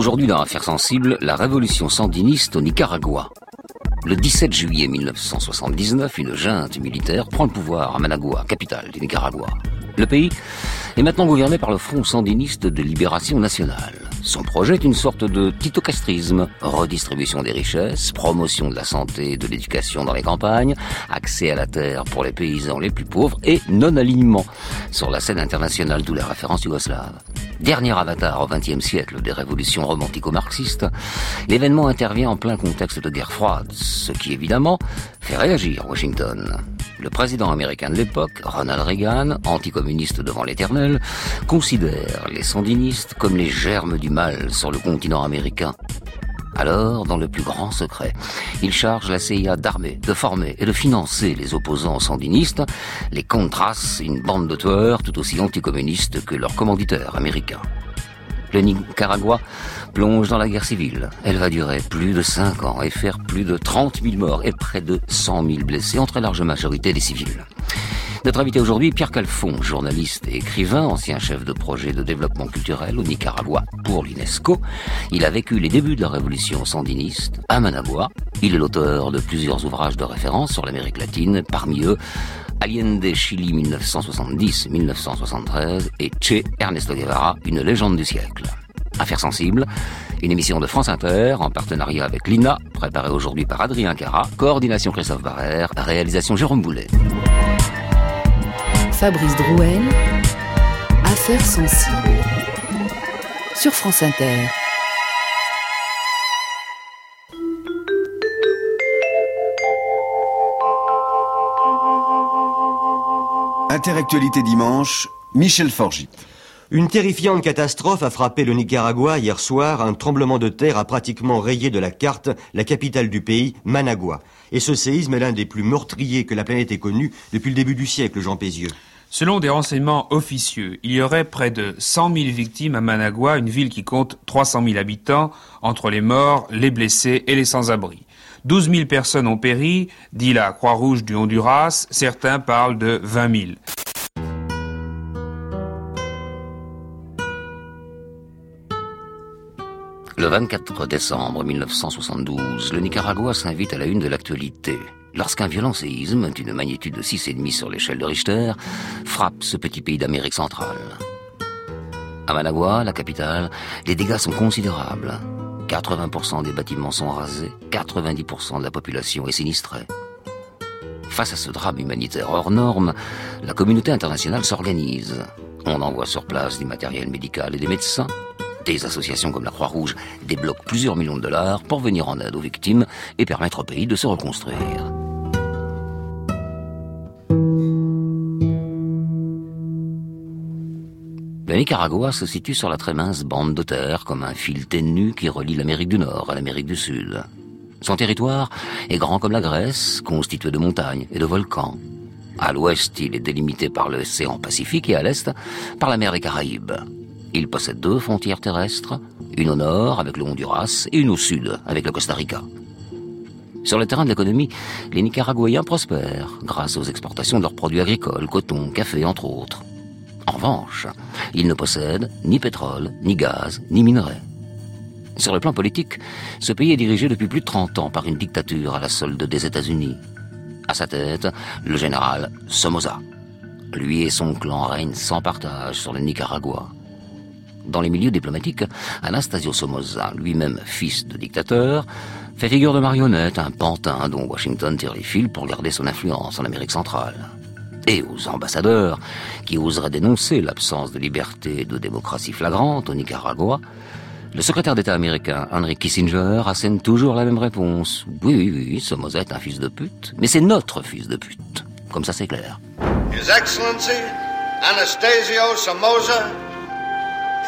Aujourd'hui, dans Affaires sensibles, la révolution sandiniste au Nicaragua. Le 17 juillet 1979, une junte militaire prend le pouvoir à Managua, capitale du Nicaragua. Le pays est maintenant gouverné par le Front sandiniste de libération nationale. Son projet est une sorte de titocastrisme, redistribution des richesses, promotion de la santé et de l'éducation dans les campagnes, accès à la terre pour les paysans les plus pauvres et non-alignement sur la scène internationale, d'où les références yougoslaves. Dernier avatar au XXe siècle des révolutions romantico-marxistes, l'événement intervient en plein contexte de guerre froide, ce qui évidemment fait réagir Washington. Le président américain de l'époque, Ronald Reagan, anticommuniste devant l'éternel, considère les sandinistes comme les germes du mal sur le continent américain. Alors, dans le plus grand secret, il charge la CIA d'armer, de former et de financer les opposants sandinistes, les Contras, une bande de tueurs tout aussi anticommunistes que leurs commanditaires américains. Le Nicaragua plonge dans la guerre civile. Elle va durer plus de 5 ans et faire plus de 30 000 morts et près de 100 000 blessés, entre la large majorité des civils. Notre invité aujourd'hui, Pierre Calfon, journaliste et écrivain, ancien chef de projet de développement culturel au Nicaragua pour l'UNESCO. Il a vécu les débuts de la révolution sandiniste à Managua. Il est l'auteur de plusieurs ouvrages de référence sur l'Amérique latine, parmi eux Allende Chili 1970-1973 et Che Ernesto Guevara, une légende du siècle. Affaires sensibles, une émission de France Inter en partenariat avec l'INA, préparée aujourd'hui par Adrien Cara, coordination Christophe Barrère, réalisation Jérôme Boulet. Fabrice Drouel, Affaires sensibles, sur France Inter. Interactualité dimanche, Michel Forgit. Une terrifiante catastrophe a frappé le Nicaragua hier soir. Un tremblement de terre a pratiquement rayé de la carte la capitale du pays, Managua. Et ce séisme est l'un des plus meurtriers que la planète ait connu depuis le début du siècle, Jean Pézieux. Selon des renseignements officieux, il y aurait près de 100 000 victimes à Managua, une ville qui compte 300 000 habitants, entre les morts, les blessés et les sans-abri. 12 000 personnes ont péri, dit la Croix-Rouge du Honduras, certains parlent de 20 000. Le 24 décembre 1972, le Nicaragua s'invite à la une de l'actualité. Lorsqu'un violent séisme, d'une magnitude de 6,5 sur l'échelle de Richter, frappe ce petit pays d'Amérique centrale. À Managua, la capitale, les dégâts sont considérables. 80% des bâtiments sont rasés, 90% de la population est sinistrée. Face à ce drame humanitaire hors norme, la communauté internationale s'organise. On envoie sur place du matériel médical et des médecins. Des associations comme la Croix-Rouge débloquent plusieurs millions de dollars pour venir en aide aux victimes et permettre au pays de se reconstruire. Le Nicaragua se situe sur la très mince bande de terre comme un fil ténu qui relie l'Amérique du Nord à l'Amérique du Sud. Son territoire est grand comme la Grèce, constitué de montagnes et de volcans. À l'ouest, il est délimité par l'océan Pacifique et à l'est par la mer des Caraïbes. Il possède deux frontières terrestres, une au nord avec le Honduras et une au sud avec le Costa Rica. Sur le terrain de l'économie, les Nicaraguayens prospèrent grâce aux exportations de leurs produits agricoles, coton, café entre autres. En revanche, ils ne possèdent ni pétrole, ni gaz, ni minerais. Sur le plan politique, ce pays est dirigé depuis plus de 30 ans par une dictature à la solde des États-Unis. À sa tête, le général Somoza. Lui et son clan règnent sans partage sur le Nicaragua. Dans les milieux diplomatiques, Anastasio Somoza, lui-même fils de dictateur, fait figure de marionnette, un pantin dont Washington tire les fils pour garder son influence en Amérique centrale et aux ambassadeurs qui oseraient dénoncer l'absence de liberté et de démocratie flagrante au Nicaragua, le secrétaire d'État américain Henry Kissinger assène toujours la même réponse. Oui, oui, oui, Somoza est un fils de pute, mais c'est notre fils de pute. Comme ça, c'est clair. His Excellency Anastasio Somoza,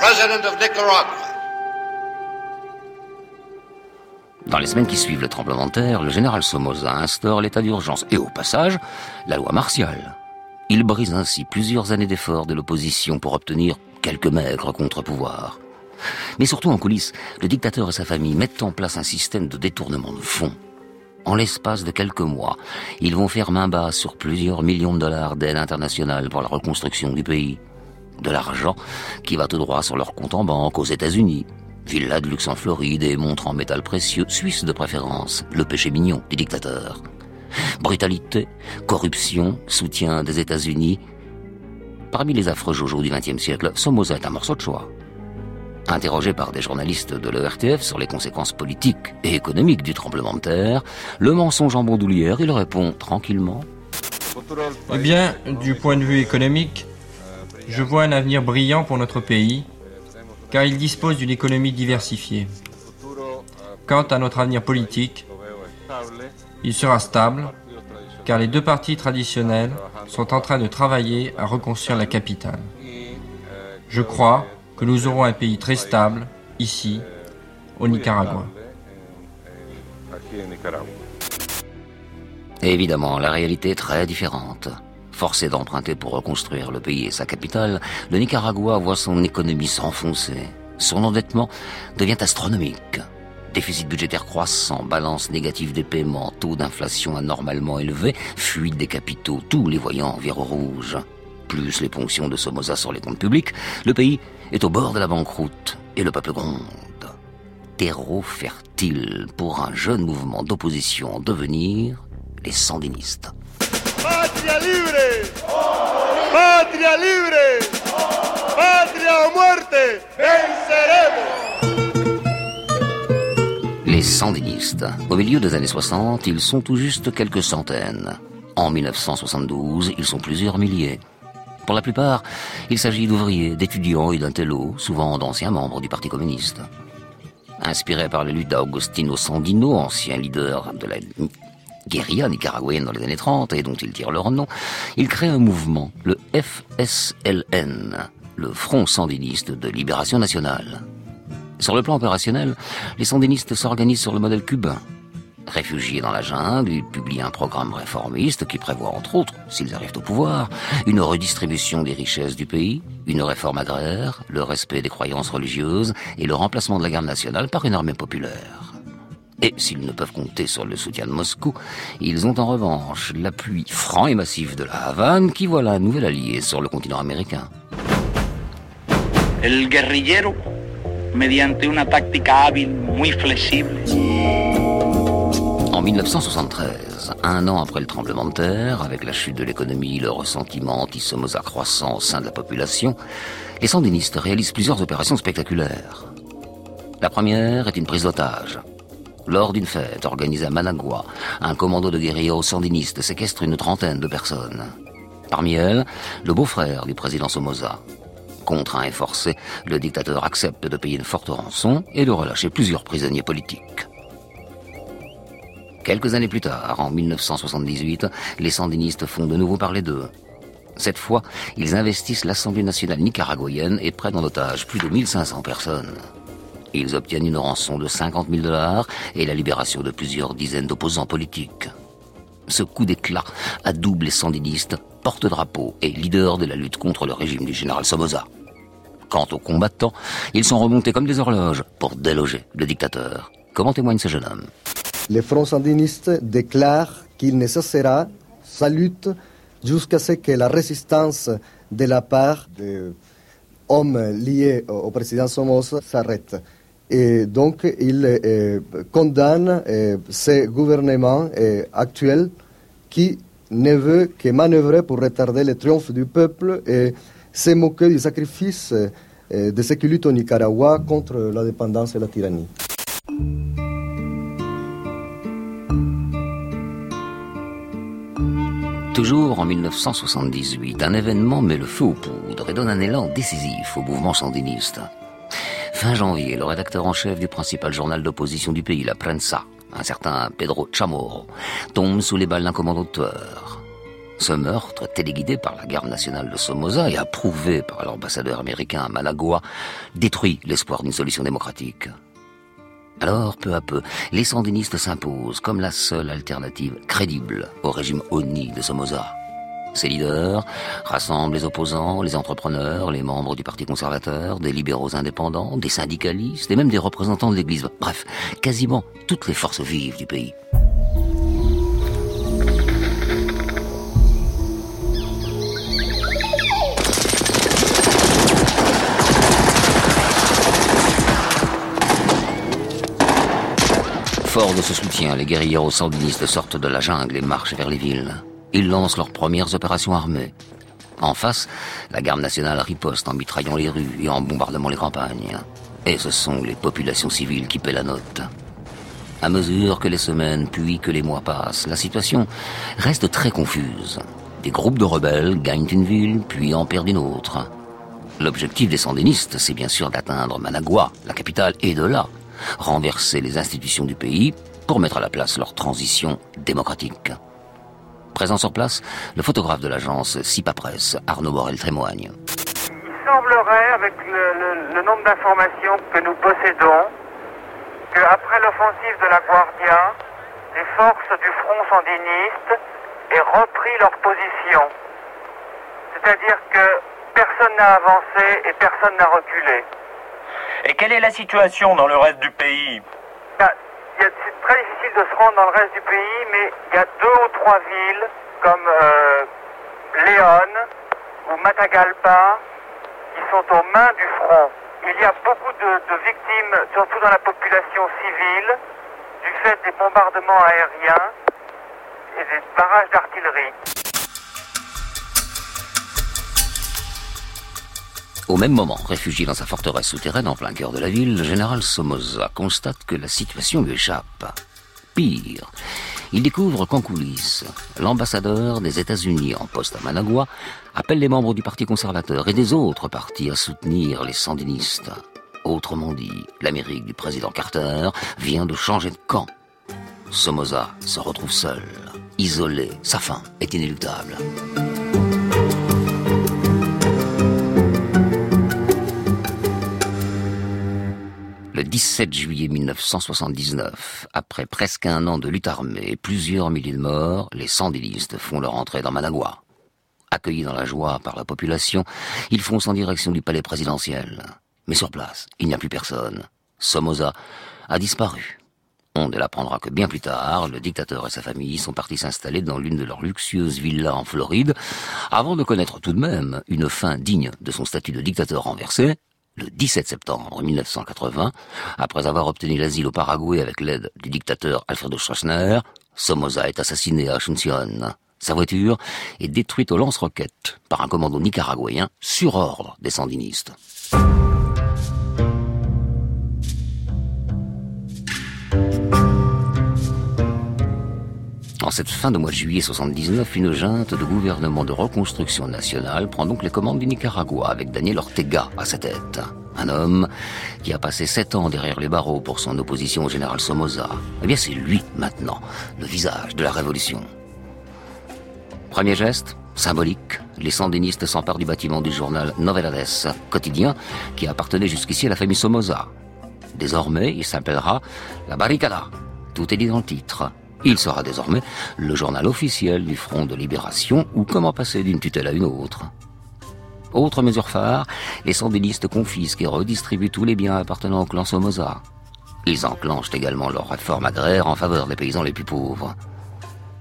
President of Nicaragua. Dans les semaines qui suivent le tremblement de terre, le général Somoza instaure l'état d'urgence et au passage, la loi martiale. Il brise ainsi plusieurs années d'efforts de l'opposition pour obtenir quelques maigres contre-pouvoirs. Mais surtout en coulisses, le dictateur et sa famille mettent en place un système de détournement de fonds. En l'espace de quelques mois, ils vont faire main basse sur plusieurs millions de dollars d'aide internationale pour la reconstruction du pays. De l'argent qui va tout droit sur leur compte en banque aux États-Unis. Villa de luxe en Floride et montre en métal précieux, suisse de préférence, le péché mignon des dictateurs. Brutalité, corruption, soutien des États-Unis. Parmi les affreux joujou du XXe siècle, Somoza est un morceau de choix. Interrogé par des journalistes de l'ERTF sur les conséquences politiques et économiques du tremblement de terre, le mensonge en bandoulière, il répond tranquillement. Eh bien, du point de vue économique, je vois un avenir brillant pour notre pays, car il dispose d'une économie diversifiée. Quant à notre avenir politique, il sera stable, car les deux partis traditionnels sont en train de travailler à reconstruire la capitale. Je crois que nous aurons un pays très stable, ici, au Nicaragua. Évidemment, la réalité est très différente. Forcé d'emprunter pour reconstruire le pays et sa capitale, le Nicaragua voit son économie s'enfoncer. Son endettement devient astronomique. Déficit budgétaire croissant, balance négative des paiements, taux d'inflation anormalement élevé, fuite des capitaux, tous les voyants virent rouge. Plus les ponctions de Somoza sur les comptes publics, le pays est au bord de la banqueroute et le peuple gronde. Terreau fertile pour un jeune mouvement d'opposition en devenir, les sandinistes. Les sandinistes. Au milieu des années 60, ils sont tout juste quelques centaines. En 1972, ils sont plusieurs milliers. Pour la plupart, il s'agit d'ouvriers, d'étudiants et d'intellos, souvent d'anciens membres du Parti communiste. Inspiré par les luttes d'Augustino Sandino, ancien leader de la guérilla nicaraguayenne dans les années 30 et dont ils tirent leur nom, ils créent un mouvement, le FSLN, le Front Sandiniste de Libération Nationale. Sur le plan opérationnel, les sandinistes s'organisent sur le modèle cubain. Réfugiés dans la jungle, ils publient un programme réformiste qui prévoit, entre autres, s'ils arrivent au pouvoir, une redistribution des richesses du pays, une réforme agraire, le respect des croyances religieuses et le remplacement de la garde nationale par une armée populaire. Et s'ils ne peuvent compter sur le soutien de Moscou, ils ont en revanche l'appui franc et massif de la Havane qui voit la nouvelle alliée sur le continent américain. El guerrillero, mediante una táctica hábil muy flexible, En 1973, un an après le tremblement de terre, avec la chute de l'économie, le ressentiment anti-Somoza croissant au sein de la population, les sandinistes réalisent plusieurs opérations spectaculaires. La première est une prise d'otage. Lors d'une fête organisée à Managua, un commando de guerrilleros sandinistes séquestre une trentaine de personnes. Parmi elles, le beau-frère du président Somoza. Contraint et forcé, le dictateur accepte de payer une forte rançon et de relâcher plusieurs prisonniers politiques. Quelques années plus tard, en 1978, les sandinistes font de nouveau parler d'eux. Cette fois, ils investissent l'Assemblée nationale nicaraguayenne et prennent en otage plus de 1500 personnes. Ils obtiennent une rançon de 50 000 dollars et la libération de plusieurs dizaines d'opposants politiques. Ce coup d'éclat adoube les sandinistes, porte-drapeau et leader de la lutte contre le régime du général Somoza. Quant aux combattants, ils sont remontés comme des horloges pour déloger le dictateur. Comment témoigne ce jeune homme? Le Front sandiniste déclare qu'il ne cessera sa lutte jusqu'à ce que la résistance de la part des hommes liés au président Somoza s'arrête. Et donc, il euh, condamne euh, ce gouvernement euh, actuel qui ne veut que manœuvrer pour retarder le triomphe du peuple et se moquer du sacrifice de ceux qui luttent au Nicaragua contre la dépendance et la tyrannie. Toujours en 1978, un événement met le feu aux poudres et donne un élan décisif au mouvement sandiniste. Fin janvier, le rédacteur en chef du principal journal d'opposition du pays, la Prensa, un certain Pedro Chamorro, tombe sous les balles d'un commando de tueurs. Ce meurtre, téléguidé par la garde nationale de Somoza et approuvé par l'ambassadeur américain à Managua, détruit l'espoir d'une solution démocratique. Alors, peu à peu, les sandinistes s'imposent comme la seule alternative crédible au régime ONI de Somoza. Ces leaders rassemblent les opposants, les entrepreneurs, les membres du Parti conservateur, des libéraux indépendants, des syndicalistes et même des représentants de l'Église. Bref, quasiment toutes les forces vives du pays. Forts de ce soutien, les guerriers sandinistes sortent de la jungle et marchent vers les villes. Ils lancent leurs premières opérations armées. En face, la garde nationale riposte en mitraillant les rues et en bombardant les campagnes. Et ce sont les populations civiles qui paient la note. À mesure que les semaines puis que les mois passent, la situation reste très confuse. Des groupes de rebelles gagnent une ville, puis en perdent une autre. L'objectif des sandinistes, c'est bien sûr d'atteindre Managua, la capitale, et de là, renverser les institutions du pays pour mettre à la place leur transition démocratique. Présent sur place, le photographe de l'agence SIPA Presse, Arnaud Borel, témoigne. Il semblerait, avec le, nombre d'informations que nous possédons, qu'après l'offensive de la Guardia, les forces du front sandiniste aient repris leur position. C'est-à-dire que personne n'a avancé et personne n'a reculé. Et quelle est la situation dans le reste du pays? Ben, C'est très difficile de se rendre dans le reste du pays, mais il y a deux ou trois villes comme euh, Léon ou Matagalpa qui sont aux mains du front. Il y a beaucoup de, de victimes, surtout dans la population civile, du fait des bombardements aériens et des barrages d'artillerie. Au même moment, réfugié dans sa forteresse souterraine en plein cœur de la ville, le général Somoza constate que la situation lui échappe. Pire, il découvre qu'en coulisses, l'ambassadeur des États-Unis en poste à Managua appelle les membres du Parti conservateur et des autres partis à soutenir les sandinistes. Autrement dit, l'Amérique du président Carter vient de changer de camp. Somoza se retrouve seul, isolé, sa fin est inéluctable. 17 juillet 1979, après presque un an de lutte armée et plusieurs milliers de morts, les sandinistes font leur entrée dans Managua. Accueillis dans la joie par la population, ils foncent en direction du palais présidentiel. Mais sur place, il n'y a plus personne. Somoza a disparu. On ne l'apprendra que bien plus tard, le dictateur et sa famille sont partis s'installer dans l'une de leurs luxueuses villas en Floride, avant de connaître tout de même une fin digne de son statut de dictateur renversé, le 17 septembre 1980, après avoir obtenu l'asile au Paraguay avec l'aide du dictateur Alfredo Stroessner, Somoza est assassiné à Asunción. Sa voiture est détruite au lance-roquettes par un commando nicaraguayen sur ordre des sandinistes. Cette fin de mois de juillet 79, une junte de gouvernement de reconstruction nationale prend donc les commandes du Nicaragua avec Daniel Ortega à sa tête. Un homme qui a passé sept ans derrière les barreaux pour son opposition au général Somoza. Eh bien, c'est lui, maintenant, le visage de la révolution. Premier geste, symbolique, les sandinistes s'emparent du bâtiment du journal Novedades, quotidien qui appartenait jusqu'ici à la famille Somoza. Désormais, il s'appellera La Barricada. Tout est dit dans le titre. Il sera désormais le journal officiel du Front de Libération ou comment passer d'une tutelle à une autre. Autre mesure phare, les sandinistes confisquent et redistribuent tous les biens appartenant au clan Somoza. Ils enclenchent également leur réforme agraire en faveur des paysans les plus pauvres.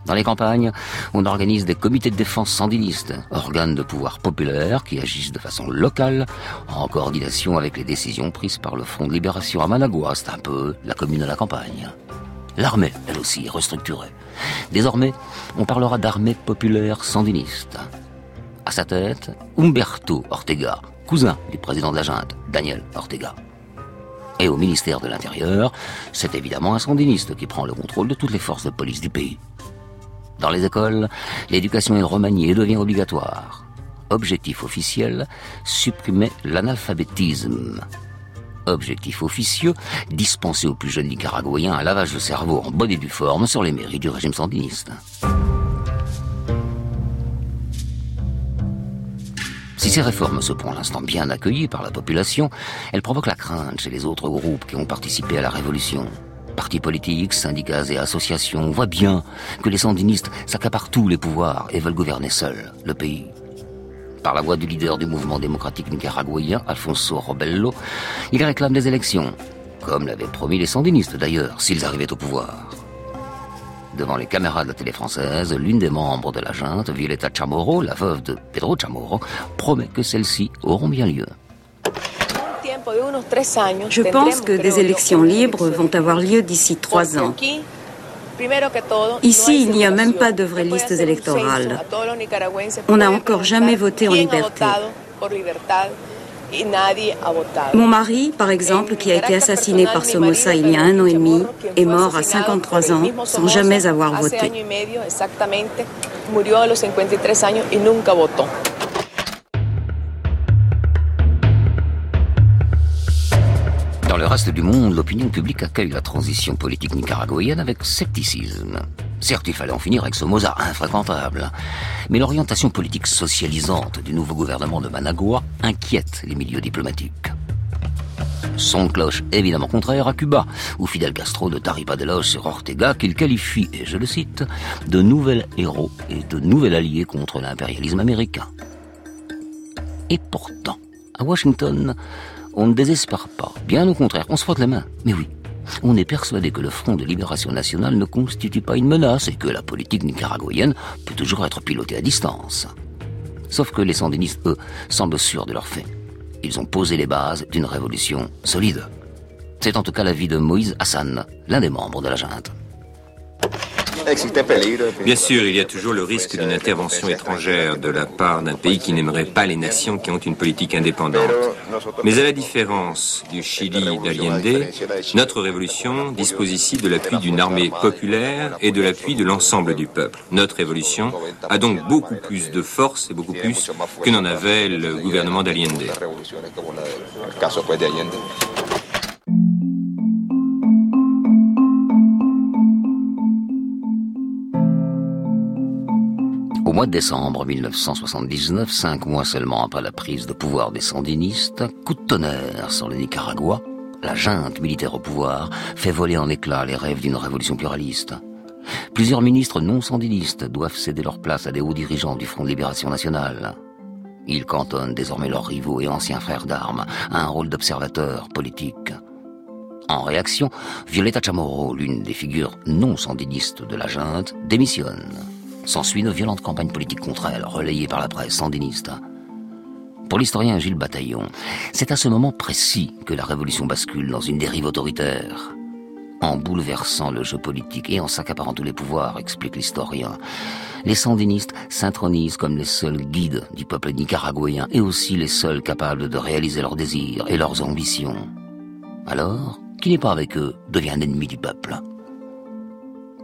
Dans les campagnes, on organise des comités de défense sandinistes, organes de pouvoir populaire qui agissent de façon locale, en coordination avec les décisions prises par le Front de Libération à Managua, c'est un peu la commune à la campagne. L'armée, elle aussi, est restructurée. Désormais, on parlera d'armée populaire sandiniste. À sa tête, Humberto Ortega, cousin du président de la junte, Daniel Ortega. Et au ministère de l'Intérieur, c'est évidemment un sandiniste qui prend le contrôle de toutes les forces de police du pays. Dans les écoles, l'éducation est remaniée et devient obligatoire. Objectif officiel, supprimer l'analphabétisme. Objectif officieux, dispenser aux plus jeunes nicaraguayens un lavage de cerveau en bonne et due forme sur les mairies du régime sandiniste. Si ces réformes se pour l'instant bien accueillies par la population, elles provoquent la crainte chez les autres groupes qui ont participé à la révolution. Partis politiques, syndicats et associations voient bien que les sandinistes s'accaparent tous les pouvoirs et veulent gouverner seuls le pays par la voix du leader du mouvement démocratique nicaraguayen, Alfonso Robello, il réclame des élections, comme l'avaient promis les sandinistes d'ailleurs, s'ils arrivaient au pouvoir. Devant les caméras de la télé française, l'une des membres de la junte, Violeta Chamorro, la veuve de Pedro Chamorro, promet que celles-ci auront bien lieu. Je pense que des élections libres vont avoir lieu d'ici trois ans. Ici, il n'y a même pas de vraies listes électorales. On n'a encore jamais voté en liberté. Mon mari, par exemple, qui a été assassiné par Somoza il y a un an et demi, est mort à 53 ans sans jamais avoir voté. Reste du monde, l'opinion publique accueille la transition politique nicaraguayenne avec scepticisme. Certes, il fallait en finir avec ce Mozart infréquentable. Mais l'orientation politique socialisante du nouveau gouvernement de Managua inquiète les milieux diplomatiques. Son cloche évidemment contraire à Cuba, où Fidel Castro ne tarit pas d'éloges sur Ortega qu'il qualifie, et je le cite, de nouvel héros et de nouvel allié contre l'impérialisme américain. Et pourtant, à Washington, on ne désespère pas. Bien au contraire, on se frotte les mains. Mais oui, on est persuadé que le Front de Libération Nationale ne constitue pas une menace et que la politique nicaraguayenne peut toujours être pilotée à distance. Sauf que les sandinistes, eux, semblent sûrs de leur fait. Ils ont posé les bases d'une révolution solide. C'est en tout cas l'avis de Moïse Hassan, l'un des membres de la junte. Bien sûr, il y a toujours le risque d'une intervention étrangère de la part d'un pays qui n'aimerait pas les nations qui ont une politique indépendante. Mais à la différence du Chili d'Allende, notre révolution dispose ici de l'appui d'une armée populaire et de l'appui de l'ensemble du peuple. Notre révolution a donc beaucoup plus de force et beaucoup plus que n'en avait le gouvernement d'Allende. Au mois de décembre 1979, cinq mois seulement après la prise de pouvoir des sandinistes, coup de tonnerre sur le Nicaragua, la junte militaire au pouvoir fait voler en éclats les rêves d'une révolution pluraliste. Plusieurs ministres non sandinistes doivent céder leur place à des hauts dirigeants du Front de Libération Nationale. Ils cantonnent désormais leurs rivaux et anciens frères d'armes à un rôle d'observateur politique. En réaction, Violeta Chamorro, l'une des figures non sandinistes de la junte, démissionne. S'ensuit une violente campagne politique contre elle, relayée par la presse sandiniste. Pour l'historien Gilles Bataillon, c'est à ce moment précis que la révolution bascule dans une dérive autoritaire. En bouleversant le jeu politique et en s'accaparant tous les pouvoirs, explique l'historien, les sandinistes s'intronisent comme les seuls guides du peuple nicaraguayen et aussi les seuls capables de réaliser leurs désirs et leurs ambitions. Alors, qui n'est pas avec eux devient un ennemi du peuple.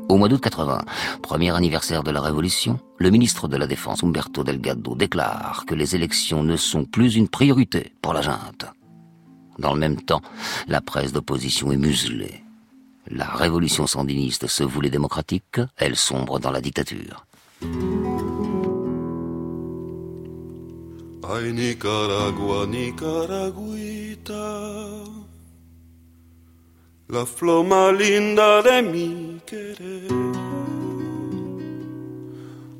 Au mois d'août 80, premier anniversaire de la Révolution, le ministre de la Défense, Umberto Delgado, déclare que les élections ne sont plus une priorité pour la junte. Dans le même temps, la presse d'opposition est muselée. La révolution sandiniste se voulait démocratique, elle sombre dans la dictature. Querer,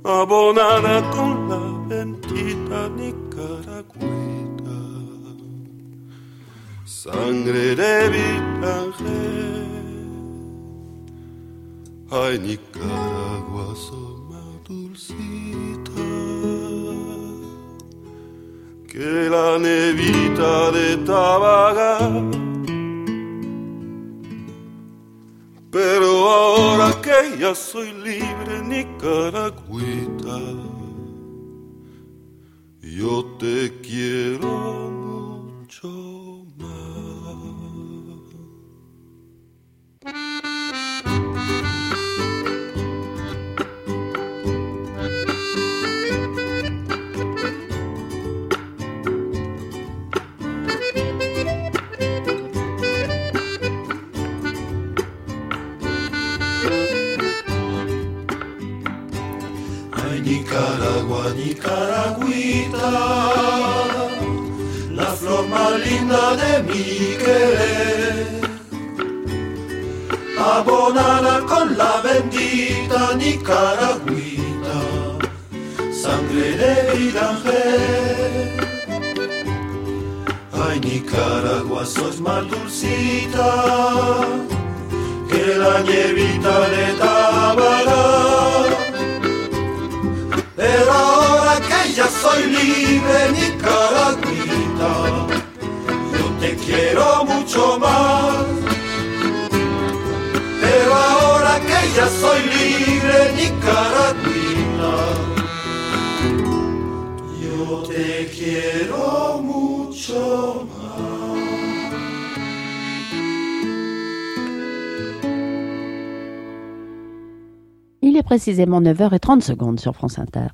abonada con la bendita nicaragüita, sangre de vitangel. Ay, Nicaragua, soma dulcita, que la nevita de Tabaga Pero ahora que ya soy libre, Nicaragüita, yo te quiero mucho. La flor más linda de mi querer, abonada con la bendita Nicaragüita, sangre de vida Ay, Nicaragua, sos más dulcita que la nievita de Tabará soy libre, Nicaragüita, yo te quiero. mucho más. Pero ahora que ya soy libre, Nicaragüita, yo te quiero mucho más. Il est précisément 9h30 secondes sur France Inter.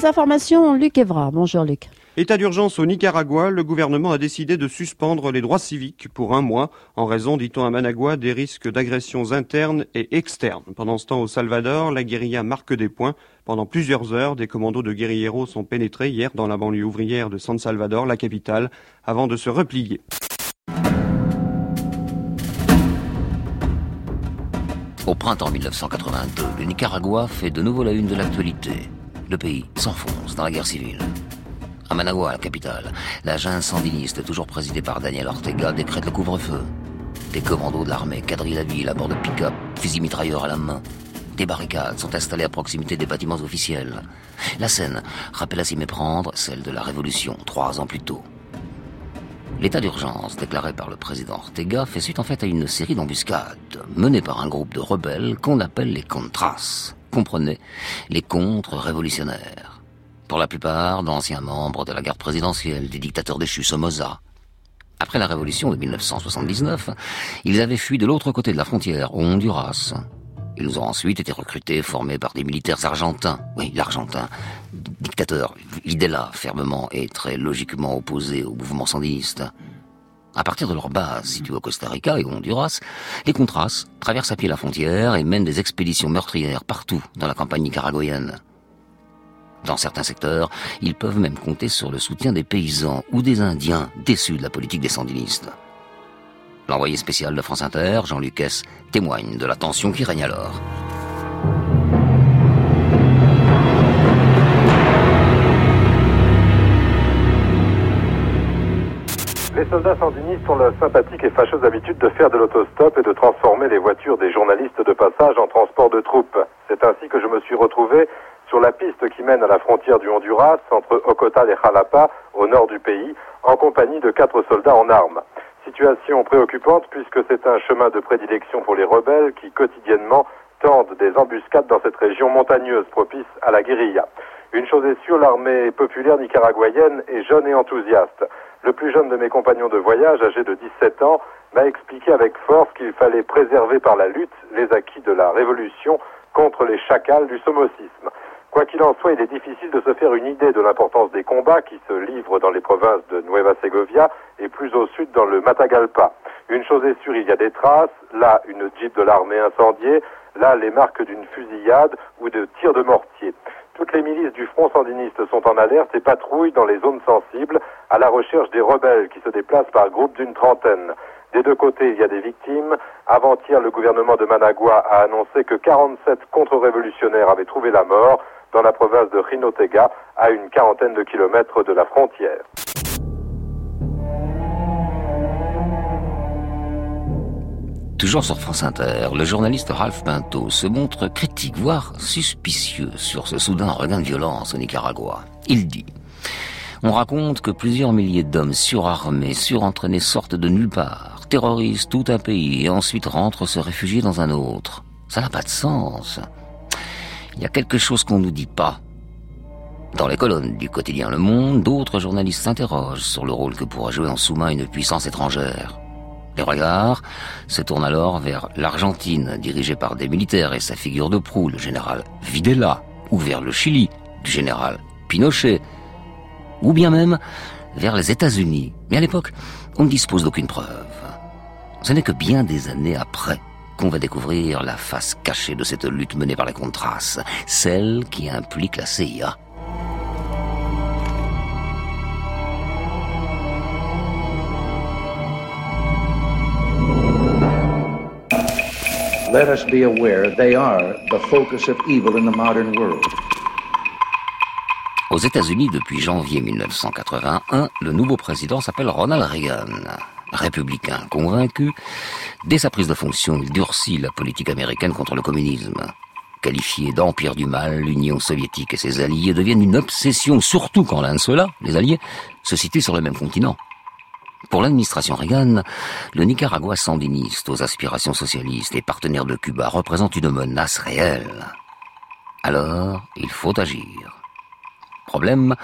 Les informations, Luc Evra. Bonjour Luc. État d'urgence au Nicaragua, le gouvernement a décidé de suspendre les droits civiques pour un mois en raison, dit-on à Managua, des risques d'agressions internes et externes. Pendant ce temps, au Salvador, la guérilla marque des points. Pendant plusieurs heures, des commandos de guérilleros sont pénétrés hier dans la banlieue ouvrière de San Salvador, la capitale, avant de se replier. Au printemps 1982, le Nicaragua fait de nouveau la une de l'actualité. Le pays s'enfonce dans la guerre civile. À Managua, la capitale, la junte sandiniste, toujours présidée par Daniel Ortega, décrète le couvre-feu. Des commandos de l'armée quadrillent la ville à bord de pick-up, fusils mitrailleurs à la main. Des barricades sont installées à proximité des bâtiments officiels. La scène rappelle à s'y méprendre celle de la Révolution, trois ans plus tôt. L'état d'urgence déclaré par le président Ortega fait suite en fait à une série d'embuscades menées par un groupe de rebelles qu'on appelle les Contras comprenez les contre-révolutionnaires. Pour la plupart, d'anciens membres de la garde présidentielle, des dictateurs déchus Somoza. Après la révolution de 1979, ils avaient fui de l'autre côté de la frontière, au Honduras. Ils ont ensuite été recrutés, formés par des militaires argentins. Oui, l'argentin, dictateur, Videla, fermement et très logiquement opposé au mouvement sandiniste. À partir de leur base située au Costa Rica et au Honduras, les Contras traversent à pied la frontière et mènent des expéditions meurtrières partout dans la campagne nicaraguayenne. Dans certains secteurs, ils peuvent même compter sur le soutien des paysans ou des Indiens déçus de la politique des sandinistes. L'envoyé spécial de France Inter, Jean Lucas, témoigne de la tension qui règne alors. Soldats sandinistes ont la sympathique et fâcheuse habitude de faire de l'autostop et de transformer les voitures des journalistes de passage en transport de troupes. C'est ainsi que je me suis retrouvé sur la piste qui mène à la frontière du Honduras, entre Ocotal et Jalapa, au nord du pays, en compagnie de quatre soldats en armes. Situation préoccupante puisque c'est un chemin de prédilection pour les rebelles qui quotidiennement tendent des embuscades dans cette région montagneuse propice à la guérilla. Une chose est sûre, l'armée populaire nicaraguayenne est jeune et enthousiaste. Le plus jeune de mes compagnons de voyage, âgé de 17 ans, m'a expliqué avec force qu'il fallait préserver par la lutte les acquis de la révolution contre les chacals du somocisme. Quoi qu'il en soit, il est difficile de se faire une idée de l'importance des combats qui se livrent dans les provinces de Nueva Segovia et plus au sud dans le Matagalpa. Une chose est sûre, il y a des traces, là une jeep de l'armée incendiée, là les marques d'une fusillade ou de tirs de mortier. Toutes les milices du front sandiniste sont en alerte et patrouillent dans les zones sensibles à la recherche des rebelles qui se déplacent par groupes d'une trentaine. Des deux côtés, il y a des victimes. Avant-hier, le gouvernement de Managua a annoncé que 47 contre-révolutionnaires avaient trouvé la mort dans la province de Rinotega, à une quarantaine de kilomètres de la frontière. Toujours sur France Inter, le journaliste Ralph Pinto se montre critique, voire suspicieux sur ce soudain regain de violence au Nicaragua. Il dit on raconte que plusieurs milliers d'hommes surarmés, surentraînés sortent de nulle part, terrorisent tout un pays et ensuite rentrent se réfugier dans un autre. Ça n'a pas de sens. Il y a quelque chose qu'on nous dit pas. Dans les colonnes du quotidien Le Monde, d'autres journalistes s'interrogent sur le rôle que pourrait jouer en sous-main une puissance étrangère. Les regards se tournent alors vers l'Argentine, dirigée par des militaires et sa figure de proue, le général Videla, ou vers le Chili, du général Pinochet, ou bien même vers les États-Unis. Mais à l'époque, on ne dispose d'aucune preuve. Ce n'est que bien des années après qu'on va découvrir la face cachée de cette lutte menée par les Contras, celle qui implique la CIA. Let us be aware they are the focus of evil in the modern world. Aux États-Unis, depuis janvier 1981, le nouveau président s'appelle Ronald Reagan. Républicain convaincu, dès sa prise de fonction, il durcit la politique américaine contre le communisme. Qualifiés d'empire du mal, l'Union soviétique et ses alliés deviennent une obsession, surtout quand l'un de ceux-là, les alliés, se situe sur le même continent. Pour l'administration Reagan, le Nicaragua sandiniste aux aspirations socialistes et partenaire de Cuba représente une menace réelle. Alors, il faut agir. Problème,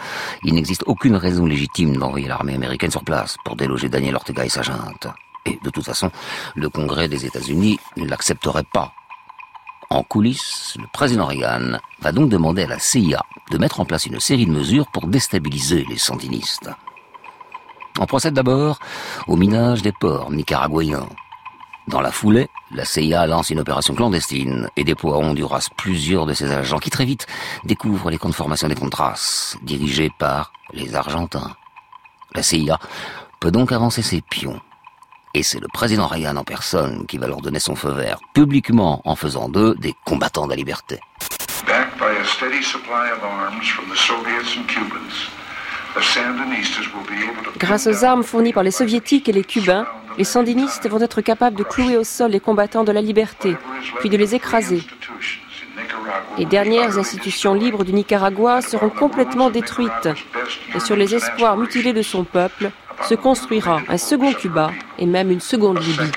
il n'existe aucune raison légitime d'envoyer l'armée américaine sur place pour déloger Daniel Ortega et sa junte. Et de toute façon, le Congrès des États-Unis ne l'accepterait pas. En coulisses, le président Reagan va donc demander à la CIA de mettre en place une série de mesures pour déstabiliser les sandinistes. On procède d'abord au minage des ports nicaraguayens. Dans la foulée, la CIA lance une opération clandestine et déploie Honduras plusieurs de ses agents qui très vite découvrent les formation des Contras, dirigés par les Argentins. La CIA peut donc avancer ses pions. Et c'est le président Reagan en personne qui va leur donner son feu vert, publiquement en faisant d'eux des combattants de la liberté. Grâce aux armes fournies par les soviétiques et les cubains, les sandinistes vont être capables de clouer au sol les combattants de la liberté, puis de les écraser. Les dernières institutions libres du Nicaragua seront complètement détruites. et sur les espoirs mutilés de son peuple se construira un second Cuba et même une seconde Libye.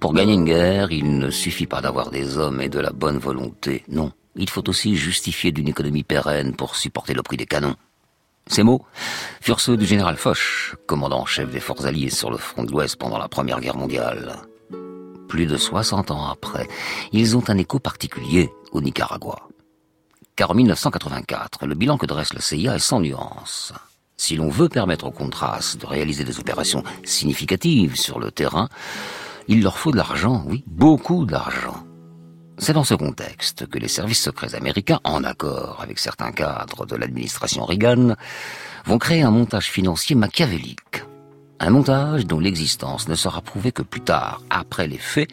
Pour gagner une guerre, il ne suffit pas d'avoir des hommes et de la bonne volonté. Non, il faut aussi justifier d'une économie pérenne pour supporter le prix des canons. Ces mots furent ceux du général Foch, commandant en chef des forces alliées sur le front de l'Ouest pendant la Première Guerre mondiale. Plus de 60 ans après, ils ont un écho particulier au Nicaragua. Car en 1984, le bilan que dresse la CIA est sans nuance. Si l'on veut permettre aux Contras de réaliser des opérations significatives sur le terrain, il leur faut de l'argent, oui, beaucoup d'argent. C'est dans ce contexte que les services secrets américains, en accord avec certains cadres de l'administration Reagan, vont créer un montage financier machiavélique. Un montage dont l'existence ne sera prouvée que plus tard, après les faits,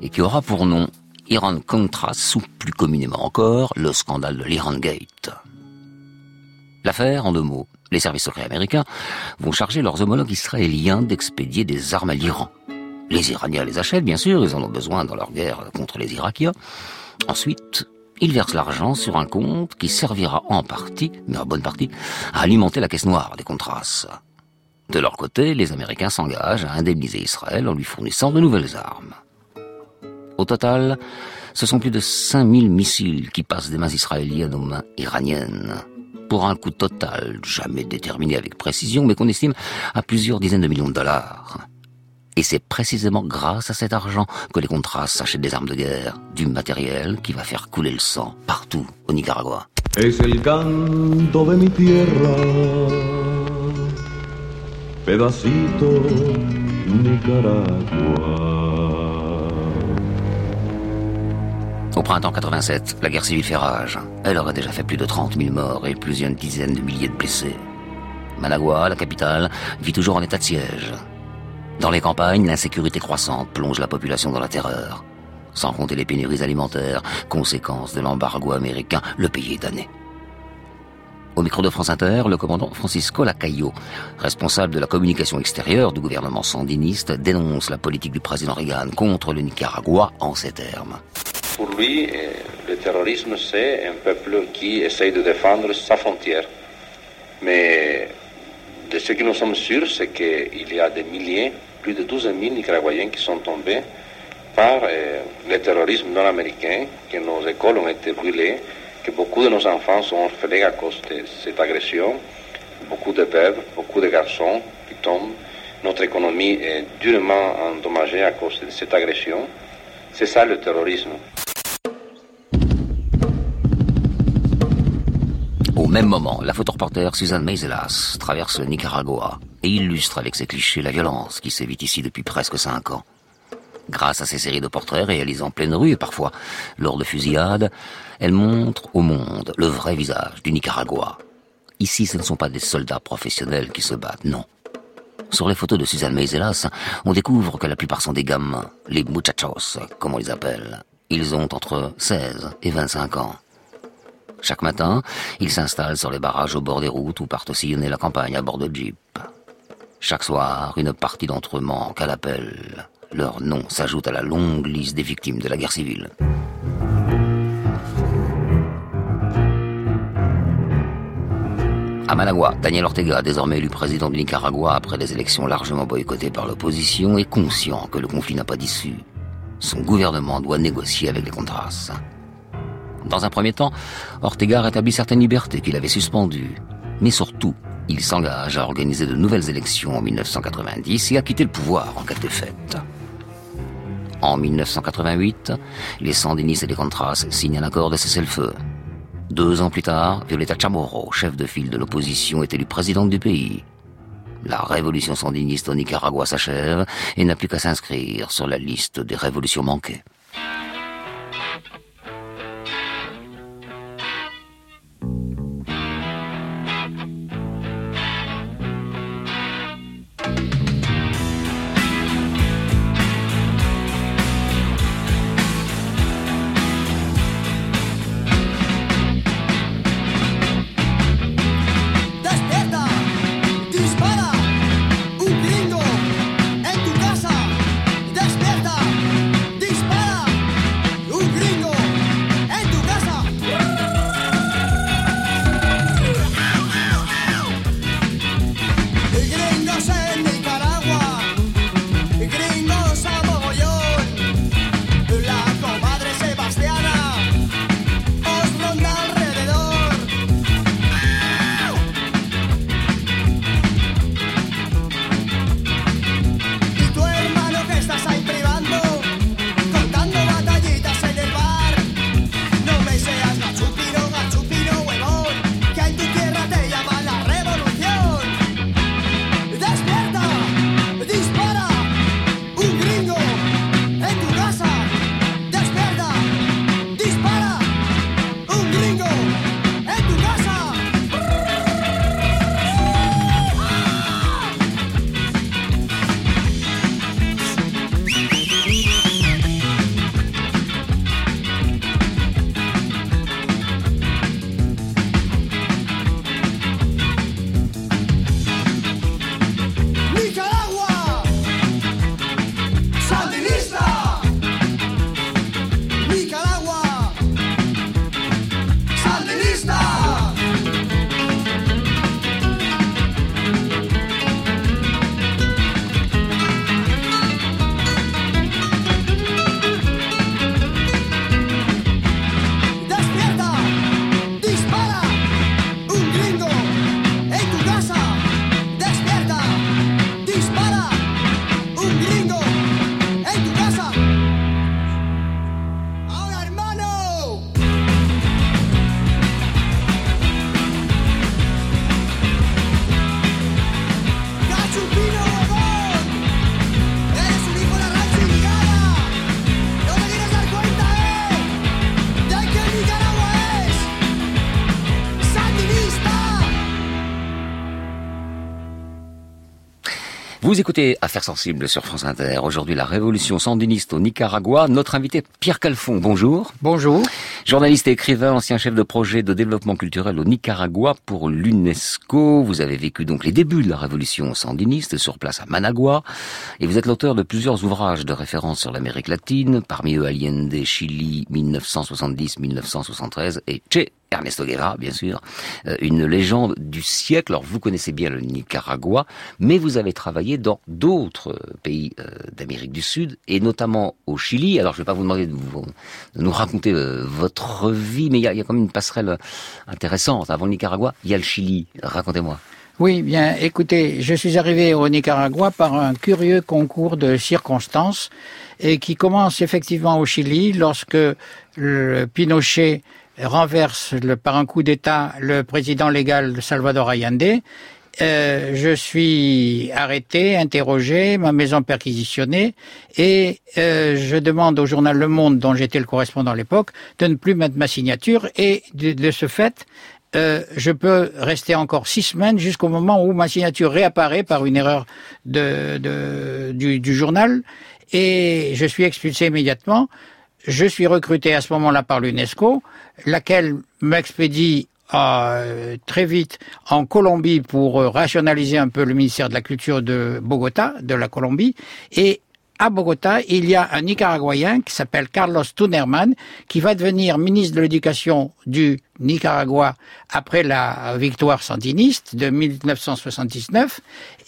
et qui aura pour nom Iran Contras, ou plus communément encore, le scandale de l'Iran Gate. L'affaire, en deux mots, les services secrets américains vont charger leurs homologues israéliens d'expédier des armes à l'Iran les Iraniens les achètent, bien sûr, ils en ont besoin dans leur guerre contre les Irakiens. Ensuite, ils versent l'argent sur un compte qui servira en partie, mais en bonne partie, à alimenter la caisse noire des Contras. De leur côté, les Américains s'engagent à indemniser Israël en lui fournissant de nouvelles armes. Au total, ce sont plus de 5000 missiles qui passent des mains israéliennes aux mains iraniennes. Pour un coût total, jamais déterminé avec précision, mais qu'on estime à plusieurs dizaines de millions de dollars. Et c'est précisément grâce à cet argent que les contrats s'achètent des armes de guerre, du matériel qui va faire couler le sang partout au Nicaragua. Es el canto de mi tierra, pedacito Nicaragua. Au printemps 87, la guerre civile fait rage. Elle aurait déjà fait plus de 30 000 morts et plusieurs dizaines de milliers de blessés. Managua, la capitale, vit toujours en état de siège. Dans les campagnes, l'insécurité croissante plonge la population dans la terreur. Sans compter les pénuries alimentaires, conséquence de l'embargo américain, le pays est damné. Au micro de France Inter, le commandant Francisco Lacayo, responsable de la communication extérieure du gouvernement sandiniste, dénonce la politique du président Reagan contre le Nicaragua en ces termes. Pour lui, le terrorisme, c'est un peuple qui essaye de défendre sa frontière. Mais de ce que nous sommes sûrs, c'est qu'il y a des milliers, plus de 12 000 Nicaraguayens qui sont tombés par euh, le terrorisme nord-américain, que nos écoles ont été brûlées, que beaucoup de nos enfants sont orphelins à cause de cette agression, beaucoup de bébés, beaucoup de garçons qui tombent. Notre économie est durement endommagée à cause de cette agression. C'est ça le terrorisme. Même moment, la photoreporter Suzanne Meiselas traverse le Nicaragua et illustre avec ses clichés la violence qui sévit ici depuis presque cinq ans. Grâce à ces séries de portraits réalisés en pleine rue et parfois lors de fusillades, elle montre au monde le vrai visage du Nicaragua. Ici, ce ne sont pas des soldats professionnels qui se battent, non. Sur les photos de Suzanne Meiselas, on découvre que la plupart sont des gamins, les muchachos, comme on les appelle. Ils ont entre 16 et 25 ans. Chaque matin, ils s'installent sur les barrages au bord des routes ou partent sillonner la campagne à bord de jeep. Chaque soir, une partie d'entre eux manque à l'appel. Leur nom s'ajoute à la longue liste des victimes de la guerre civile. À Managua, Daniel Ortega, désormais élu président du Nicaragua après des élections largement boycottées par l'opposition, est conscient que le conflit n'a pas d'issue. Son gouvernement doit négocier avec les Contras. Dans un premier temps, Ortega rétablit certaines libertés qu'il avait suspendues. Mais surtout, il s'engage à organiser de nouvelles élections en 1990 et à quitter le pouvoir en cas de défaite. En 1988, les Sandinistes et les Contras signent un accord de cessez-le-feu. Deux ans plus tard, Violeta Chamorro, chef de file de l'opposition, est élue présidente du pays. La révolution sandiniste au Nicaragua s'achève et n'a plus qu'à s'inscrire sur la liste des révolutions manquées. Écoutez Affaires sensibles sur France Inter. Aujourd'hui, la révolution sandiniste au Nicaragua. Notre invité, Pierre Calfon. Bonjour. Bonjour. Journaliste et écrivain, ancien chef de projet de développement culturel au Nicaragua pour l'UNESCO. Vous avez vécu donc les débuts de la révolution sandiniste sur place à Managua. Et vous êtes l'auteur de plusieurs ouvrages de référence sur l'Amérique latine, parmi eux Allende, Chili, 1970-1973 et Che Ernesto Guevara, bien sûr, euh, une légende du siècle. Alors vous connaissez bien le Nicaragua, mais vous avez travaillé dans d'autres pays euh, d'Amérique du Sud, et notamment au Chili. Alors je ne vais pas vous demander de, nous raconter euh, votre vie, mais il y a, y a quand même une passerelle intéressante. Avant le Nicaragua, il y a le Chili. Racontez-moi. Oui, bien, écoutez, je suis arrivé au Nicaragua par un curieux concours de circonstances et qui commence effectivement au Chili lorsque le Pinochet renverse le, par un coup d'État le président légal Salvador Allende. Euh, je suis arrêté, interrogé, ma maison perquisitionnée, et euh, je demande au journal Le Monde, dont j'étais le correspondant à l'époque, de ne plus mettre ma signature, et de, de ce fait, euh, je peux rester encore six semaines jusqu'au moment où ma signature réapparaît par une erreur de, de du, du journal, et je suis expulsé immédiatement. Je suis recruté à ce moment-là par l'UNESCO, laquelle m'expédie euh, très vite en Colombie pour euh, rationaliser un peu le ministère de la Culture de Bogota, de la Colombie, et à Bogota, il y a un Nicaraguayen qui s'appelle Carlos Tunerman, qui va devenir ministre de l'Éducation du Nicaragua après la victoire sandiniste de 1979.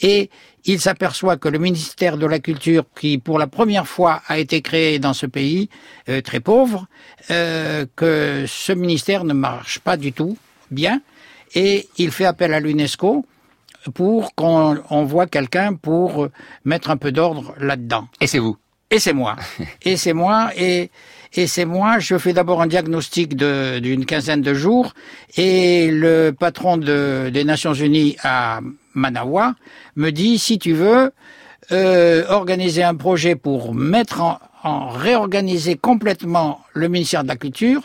Et il s'aperçoit que le ministère de la Culture, qui pour la première fois a été créé dans ce pays euh, très pauvre, euh, que ce ministère ne marche pas du tout bien. Et il fait appel à l'UNESCO pour qu'on on voit quelqu'un pour mettre un peu d'ordre là-dedans. Et c'est vous Et c'est moi. et c'est moi. Et, et c'est moi. Je fais d'abord un diagnostic d'une quinzaine de jours. Et le patron de, des Nations Unies à Manawa me dit, si tu veux, euh, organiser un projet pour mettre en, en réorganiser complètement le ministère de la Culture,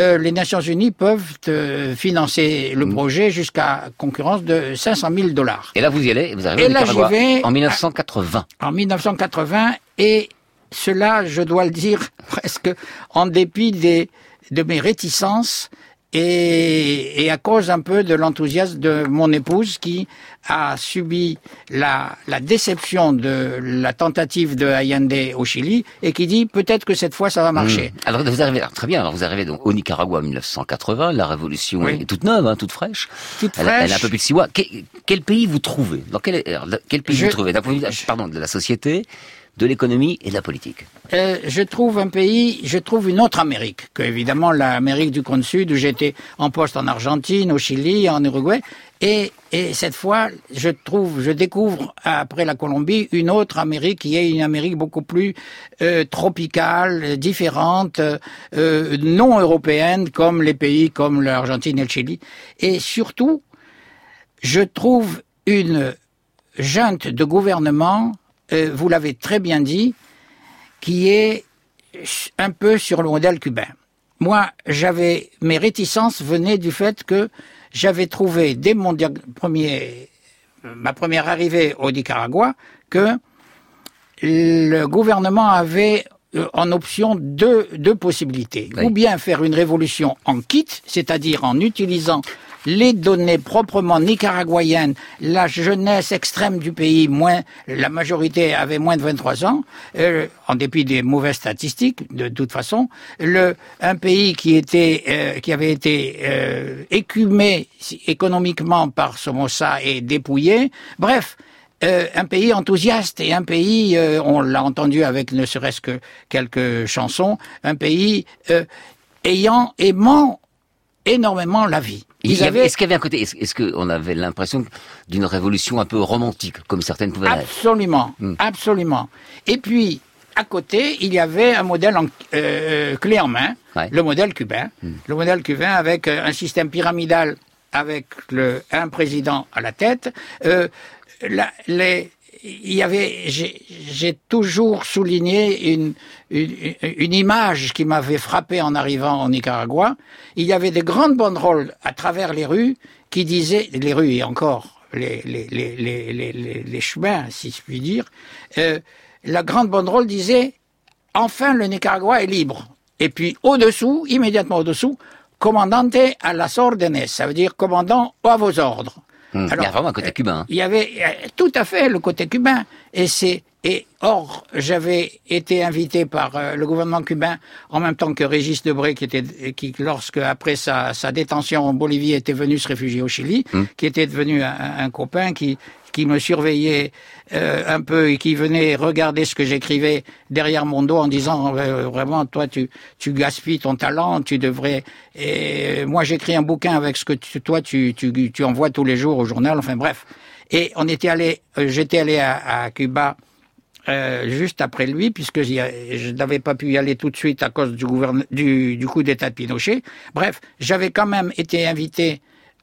euh, les Nations Unies peuvent euh, financer le Mm. projet jusqu'à concurrence de 500 000 dollars. Et là, vous y allez, vous arrivez Et là, j'y vais en 1980. En 1980, et cela, je dois le dire, presque en dépit des, de mes réticences et, et à cause un peu de l'enthousiasme de mon épouse qui a subi la, la déception de la tentative de Allende au Chili et qui dit peut-être que cette fois ça va marcher. Hmm. Alors vous arrivez alors, très bien. Alors vous arrivez donc au Nicaragua en 1980. La révolution Oui. est toute neuve, hein, toute fraîche. Toute elle, a- elle a un fraîche. peu plus de six mois. Quel, quel pays vous trouvez? Dans quel, alors, quel pays Je- vous trouvez? D'un point de vue, pardon, de la société, de l'économie et de la politique. Euh, je trouve un pays, je trouve une autre Amérique que évidemment l'Amérique du Cône Sud où j'étais en poste en Argentine, au Chili, en Uruguay. Et, et cette fois, je trouve, je découvre après la Colombie une autre Amérique qui est une Amérique beaucoup plus euh, tropicale, euh, différente, euh, non européenne comme les pays comme l'Argentine et le Chili. Et surtout, je trouve une junte de gouvernement, euh, vous l'avez très bien dit, qui est un peu sur le modèle cubain. Moi, j'avais mes réticences venaient du fait que j'avais trouvé dès mon premier, ma première arrivée au Nicaragua que le gouvernement avait euh, en option deux, deux possibilités. Ou bien faire une révolution en kit, c'est-à-dire en utilisant les données proprement nicaraguayennes, la jeunesse extrême du pays, moins la majorité avait moins de 23 ans, euh, en dépit des mauvaises statistiques, de toute façon, le un pays qui était euh, qui avait été euh, écumé économiquement par Somoza et dépouillé, bref. Euh, un pays enthousiaste et un pays, euh, on l'a entendu avec ne serait-ce que quelques chansons, un pays euh, ayant aimant énormément la vie. Ils avaient Est-ce qu'il y avait un côté, est-ce, est-ce qu'on avait l'impression d'une révolution un peu romantique, comme certaines pouvaient Absolument, Hmm. absolument. Et puis, à côté, il y avait un modèle en, euh, clé en main, le modèle cubain. Le modèle cubain avec euh, un système pyramidal avec le, un président à la tête. Euh, la- les, il y avait, j'ai toujours souligné une, une, image qui m'avait frappé en arrivant au Nicaragua. Il y avait des grandes banderoles à travers les rues qui disaient, les rues et encore les, les, les- les chemins, si je puis dire, euh, la grande banderole disait enfin le Nicaragua est libre. Et puis au-dessous, immédiatement au-dessous, commandante a las órdenes, ça veut dire commandant à vos ordres. Il y a vraiment un côté cubain. Il y avait euh, tout à fait le côté cubain. Et c'est et or j'avais été invité par euh, le gouvernement cubain en même temps que Régis Debré qui était qui lorsque après sa, sa détention en Bolivie était venu se réfugier au Chili, Hmm. qui était devenu un, un copain qui qui me surveillait euh, un peu et qui venait regarder ce que j'écrivais derrière mon dos en disant euh, vraiment toi tu tu gaspilles ton talent tu devrais et moi j'écris un bouquin avec ce que tu- toi tu, tu tu envoies tous les jours au journal enfin bref et on était allé euh, j'étais allé à, à Cuba euh, juste après lui, puisque je n'avais pas pu y aller tout de suite à cause du, du, du coup d'État de Pinochet. Bref, j'avais quand même été invité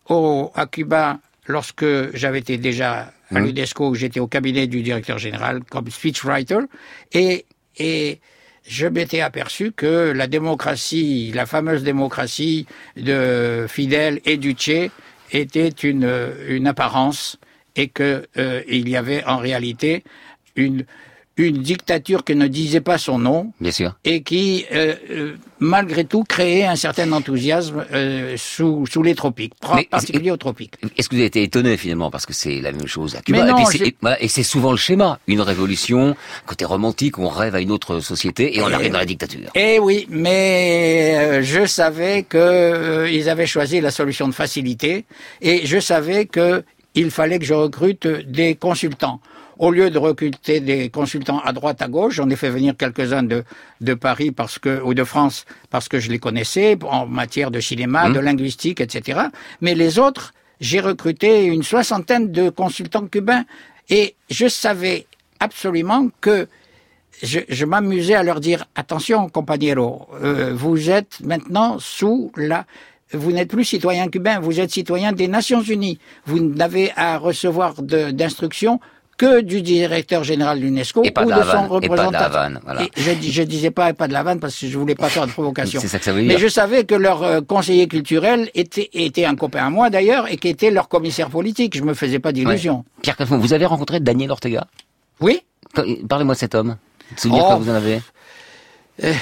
au, à Cuba lorsque j'avais été déjà à Mhm. l'UNESCO, où j'étais au cabinet du directeur général comme speechwriter, et, et je m'étais aperçu que la démocratie, la fameuse démocratie de Fidel et Duce était une, une apparence et que euh, il y avait en réalité une une dictature qui ne disait pas son nom. Bien sûr. Et qui, euh, euh, malgré tout, créait un certain enthousiasme euh, sous, sous les tropiques, en particulier aux tropiques. Est-ce que vous avez été étonné finalement parce que c'est la même chose à Cuba non, et, c'est- voilà, souvent le schéma, une révolution, côté romantique, on rêve à une autre société et on arrive dans la dictature. Eh oui, mais je savais que euh, ils avaient choisi la solution de facilité et je savais que il fallait que je recrute des consultants. Au lieu de recruter des consultants à droite à gauche, j'en ai fait venir quelques-uns de, de Paris parce que ou de France parce que je les connaissais en matière de cinéma, Mmh. de linguistique, etc. Mais les autres, j'ai recruté une soixantaine de consultants cubains et je savais absolument que je, je m'amusais à leur dire attention, compagnero, euh, vous êtes maintenant sous la vous n'êtes plus citoyen cubain, vous êtes citoyen des Nations Unies. Vous n'avez à recevoir d'instructions que du directeur général de l'UNESCO ou de son Havane, et pas de la représentant. Havane, voilà. Et je, dis- je disais pas et pas de la vanne parce que je voulais pas faire de provocation. C'est ça que ça veut Mais dire. je savais que leur euh, conseiller culturel était, était un copain à moi d'ailleurs et qui était leur commissaire politique. Je me faisais pas d'illusions. Ouais. Pierre Calfon, vous avez rencontré Daniel Ortega? Oui. Parlez-moi de cet homme. Souvenir Oh. que vous en avez Euh,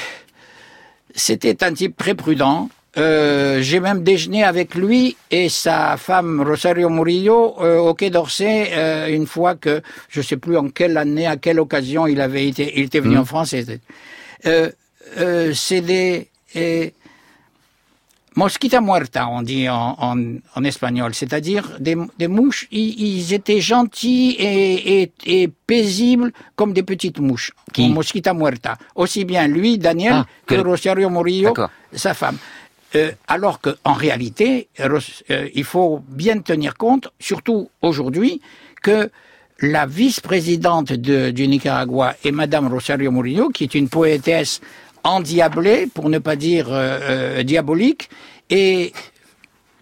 C'était un type très prudent. Euh, J'ai même déjeuné avec lui et sa femme Rosario Murillo euh, au Quai d'Orsay euh, une fois que je sais plus en quelle année, à quelle occasion il avait été, il était venu Mhm. en France. C'est des mosquita muerta, on dit en, en, en espagnol, c'est-à-dire des, des mouches. Ils, ils étaient gentils et, et, et paisibles comme des petites mouches. Qui? Mosquita muerta. Aussi bien lui, Daniel, Ah, que que- Rosario Murillo, sa femme. Euh, alors que, en réalité, euh, il faut bien tenir compte, surtout aujourd'hui, que la vice-présidente de- du Nicaragua est Madame Rosario Murillo, qui est une poétesse endiablée, pour ne pas dire euh, euh, diabolique, et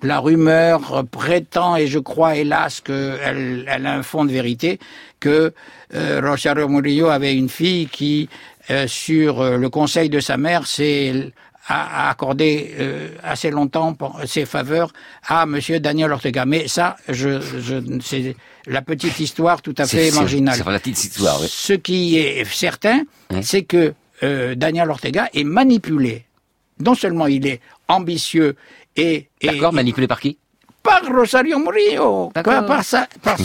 la rumeur prétend, et je crois hélas qu'elle elle a un fond de vérité, que euh, Rosario Murillo avait une fille qui, euh, sur le conseil de sa mère, s'est a, accordé euh, assez longtemps pour ses faveurs à Monsieur Daniel Ortega. Mais ça, je, je, c'est la petite histoire tout à fait marginale. C'est la petite histoire, oui. Ce qui est certain, Oui. c'est que euh, Daniel Ortega est manipulé. Non seulement il est ambitieux et, et D'accord, manipulé par qui? Par Rosario Murillo, D'accord. par, par sa, par,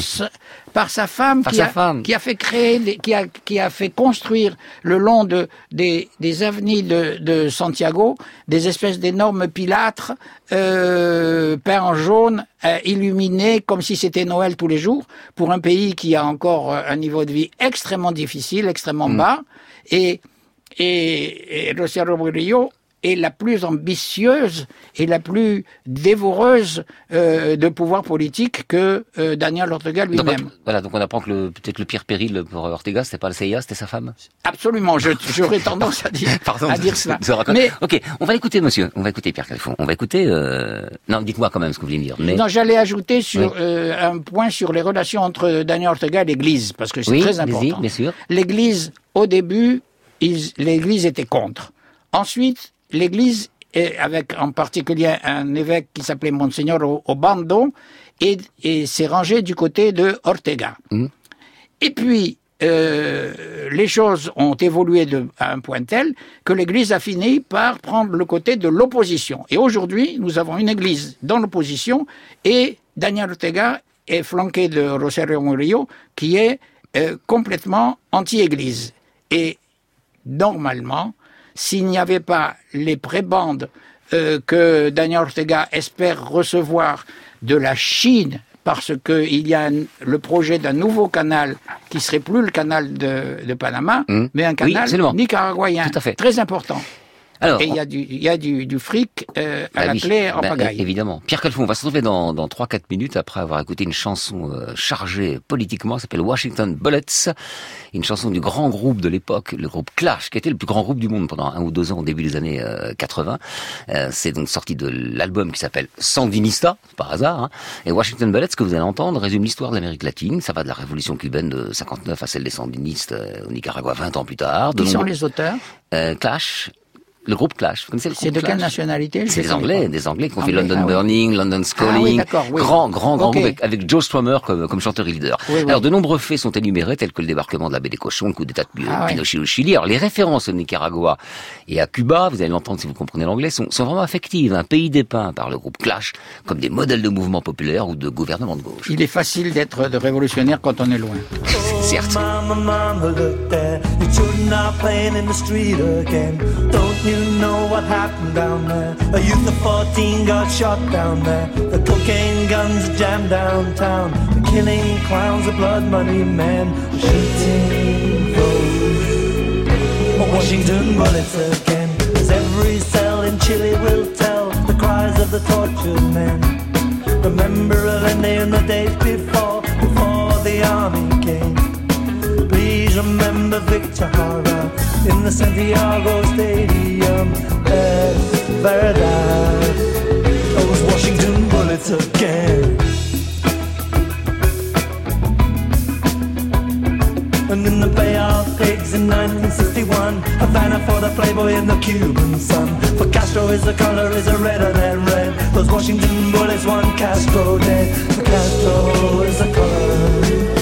par sa femme, Par qui, sa a, femme. qui a fait créer, qui, a, qui a fait construire le long de, des, des avenues de, de Santiago des espèces d'énormes pilâtres euh, peints en jaune, euh, illuminés comme si c'était Noël tous les jours, pour un pays qui a encore euh, un niveau de vie extrêmement difficile, extrêmement Mm. bas, et, et, et Rosario Murillo est la plus ambitieuse et la plus dévoreuse euh, de pouvoir politique que euh, Daniel Ortega lui-même. Voilà, donc on apprend que peut-être le pire péril pour Ortega, c'était pas le CIA, c'était sa femme. Absolument, j'aurais tendance à dire, Pardon à dire cela. Mais Ok, on va écouter, monsieur. On va écouter Pierre Calfon. On va écouter. Euh... Non, dites-moi quand même ce que vous voulez dire. Mais non, j'allais ajouter sur Oui. euh, un point sur les relations entre Daniel Ortega et l'Église, parce que c'est oui, très important. bien sûr. L'Église, au début, l'Église était contre. Ensuite, l'Église, avec en particulier un évêque qui s'appelait Monseigneur Obando, et, et s'est rangé du côté de Ortega. Mhm. Et puis, euh, les choses ont évolué de, à un point tel que l'Église a fini par prendre le côté de l'opposition. Et aujourd'hui, nous avons une Église dans l'opposition et Daniel Ortega est flanqué de Rosario Murillo qui est euh, complètement anti-Église. Et normalement, s'il n'y avait pas les prébendes euh, que Daniel Ortega espère recevoir de la Chine, parce qu'il y a un- le projet d'un nouveau canal qui serait plus le canal de, de Panama, Hum. mais un Oui, canal Tout à fait. très important. Alors, Et il y a du, il y a du, du fric euh, à Bah la oui, clé en bah, pagaille. Évidemment. Pierre Calfon, on va se retrouver dans, dans 3-4 minutes après avoir écouté une chanson euh, chargée politiquement, ça s'appelle Washington Bullets, une chanson du grand groupe de l'époque, le groupe Clash, qui était le plus grand groupe du monde pendant un ou deux ans au début des années euh, 80. Euh, c'est donc sorti de l'album qui s'appelle Sandinista, par hasard. hein. Et Washington Bullets, ce que vous allez entendre, résume l'histoire de l'Amérique latine. Ça va de la révolution cubaine de 59 à celle des sandinistes euh, au Nicaragua 20 ans plus tard. De Qui sont les auteurs? Euh, Clash, Le groupe Clash. C'est de quelle nationalité C'est des Anglais, des Anglais qui ont fait London ah oui. Burning, London Ah oui, Calling. d'accord, oui. Grand, grand, grand groupe avec, avec Joe Strummer comme, comme chanteur et leader. Oui, oui. Alors, de nombreux faits sont énumérés, tels que le débarquement de la baie des cochons, le coup d'état de Ah. Pinochet au Chili. Alors, les références au Nicaragua et à Cuba, vous allez l'entendre si vous comprenez l'anglais, sont, sont vraiment affectives. Un pays dépeint par le groupe Clash comme des modèles de mouvements populaires ou de gouvernements de gauche. Il est facile d'être de révolutionnaire quand on est loin. Certes. There. Your children are playing in the street again. Don't you know what happened down there? A youth of 14 got shot down there. The cocaine guns jammed downtown. The killing clowns, the blood money men, shooting those. Washington bullets again. As every cell in Chile will tell the cries of the tortured men. Remember Allende and the days before, before the army came. Remember Victor Hara in the Santiago Stadium. Es verdad, those Washington bullets again. And in the Bay of Pigs in 1961, Havana for the Playboy and the Cuban sun. For Castro is the color is a redder than red. Those Washington bullets, one Castro dead. For Castro is the color, a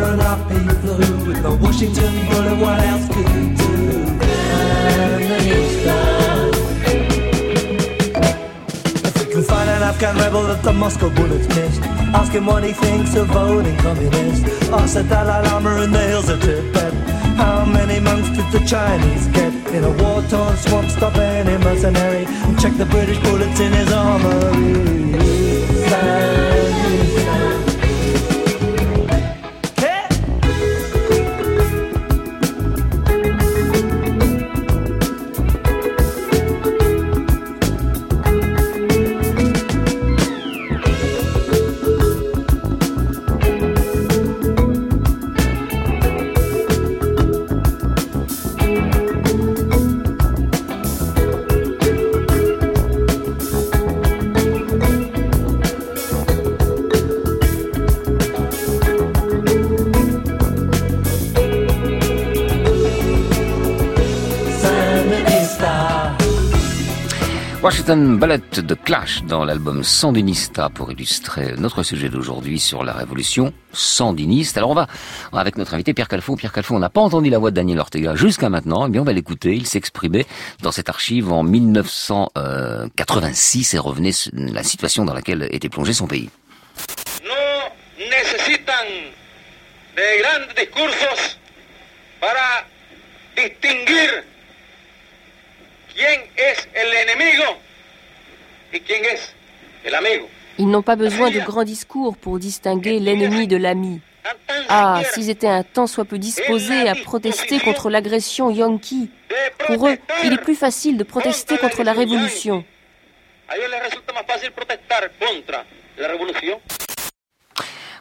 leader and up With the Washington bullet, what else could he do? If we can find an Afghan rebel that the Moscow bullets missed, ask him what he thinks of voting communist. Ask the Dalai Lama in the hills of Tibet. How many months did the Chinese get in a war-torn swamp? Stop any mercenary and check the British bullets in his armory. Washington Ballet de Clash dans l'album Sandinista pour illustrer notre sujet d'aujourd'hui sur la révolution sandiniste. Alors on va, avec notre invité Pierre Calfon. Pierre Calfon, on n'a pas entendu la voix de Daniel Ortega jusqu'à maintenant. Eh bien, on va l'écouter. Il s'exprimait dans cette archive en 1986 et revenait sur la situation dans laquelle était plongé son pays. necesitan de y quién es el amigo. Ils n'ont pas besoin de grands discours pour distinguer l'ennemi de l'ami. Ah, s'ils étaient un tant soit peu disposés à protester contre l'agression yankee. Pour eux, il est plus facile de protester contre la révolution.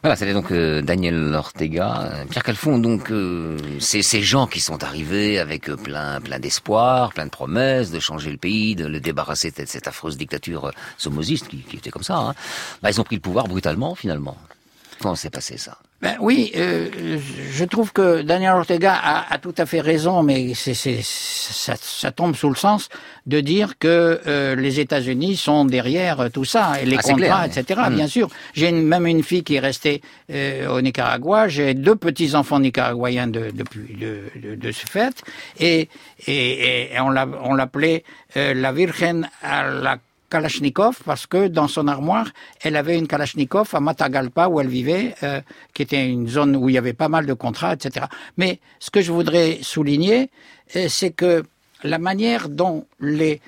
Voilà, c'était donc euh, Daniel Ortega, Euh, Pierre Calfon. Donc, euh, c'est ces gens qui sont arrivés avec euh, plein, plein d'espoir, plein de promesses de changer le pays, de le débarrasser de cette affreuse dictature euh, somosiste qui, qui était comme ça. Hein. Bah, ils ont pris le pouvoir brutalement, finalement. Comment s'est passé ça? Ben oui, euh, je trouve que Daniel Ortega a, a tout à fait raison, mais c'est, ça, ça tombe sous le sens de dire que euh, les États-Unis sont derrière tout ça, et les Ah, contrats, clair, etc. mais- Bien sûr, j'ai même une fille qui est restée euh, au Nicaragua. J'ai deux petits enfants nicaraguayens de, depuis de, de, de ce fait, et, et, et on, l'a, on l'appelait euh, la Virgen à la Kalachnikov parce que dans son armoire, elle avait une Kalachnikov à Matagalpa où elle vivait, euh, qui était une zone où il y avait pas mal de contrats, etc. Mais ce que je voudrais souligner, euh, c'est que la manière dont les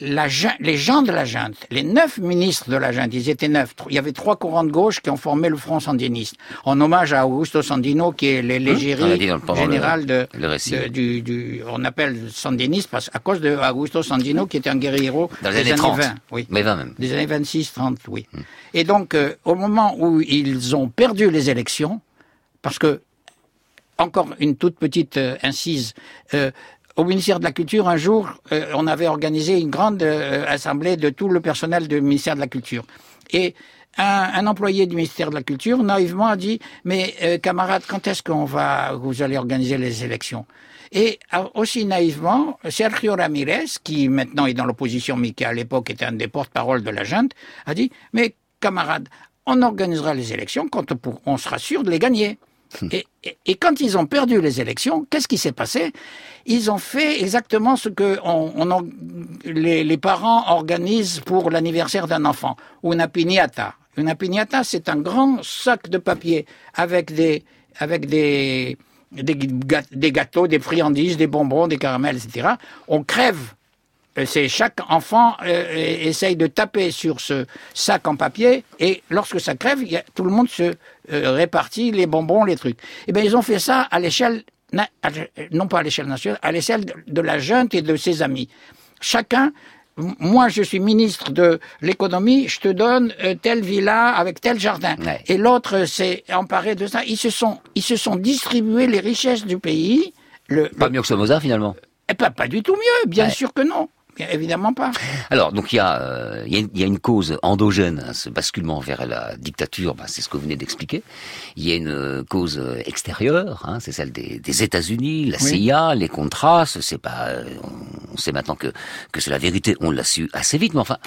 la, les gens de la junte, les neuf ministres de la junte, ils étaient neuf. Il y avait trois courants de gauche qui ont formé le Front sandiniste, en hommage à Augusto Sandino, qui est l'égérie Hum, général de, du, du- on appelle sandiniste parce, à cause de Augusto Sandino, qui était un guerriero Dans les des années 30. 20, oui. Mais 20 même. Des années 26, 30, oui. Et donc, euh, au moment où ils ont perdu les élections, parce que, encore une toute petite euh, incise, euh, au ministère de la Culture, un jour, euh, on avait organisé une grande euh, assemblée de tout le personnel du ministère de la Culture. Et un, employé du ministère de la Culture, naïvement, a dit, mais euh, camarades, quand est-ce qu'on va, vous allez organiser les élections? Et aussi naïvement, Sergio Ramirez, qui maintenant est dans l'opposition, mais qui à l'époque était un des porte-parole de la junte, a dit Mais camarades, on organisera les élections quand on sera sûr de les gagner. Et, quand ils ont perdu les élections, qu'est-ce qui s'est passé? Ils ont fait exactement ce que les, parents organisent pour l'anniversaire d'un enfant, una piñata. Una piñata, c'est un grand sac de papier avec des gâteaux, des friandises, des bonbons, des caramels, etc. On crève. Euh, C'est chaque enfant euh, essaye de taper sur ce sac en papier et lorsque ça crève, il y a- tout le monde se euh, répartit les bonbons, les trucs. Eh bien, ils ont fait ça à l'échelle, non pas à l'échelle nationale, à l'échelle de, la junte et de ses amis. Chacun, moi je suis ministre de l'économie, je te donne euh, telle villa avec tel jardin. Et l'autre euh, s'est emparé de ça. Ils se sont, ils se sont distribués les richesses du pays. Le, Pas mieux que Somoza finalement. eh ben, pas du tout mieux, bien Ouais. sûr que non. Bien évidemment pas. Alors, donc il y, a, euh, il y, a y a une cause endogène, hein, ce basculement vers la dictature, bah, c'est ce que vous venez d'expliquer. Il y a une euh, cause euh, extérieure, hein, c'est celle des, des États-Unis, la Oui. CIA, les contrats. C'est pas, euh, on sait maintenant que que c'est la vérité. On l'a su assez vite, mais enfin.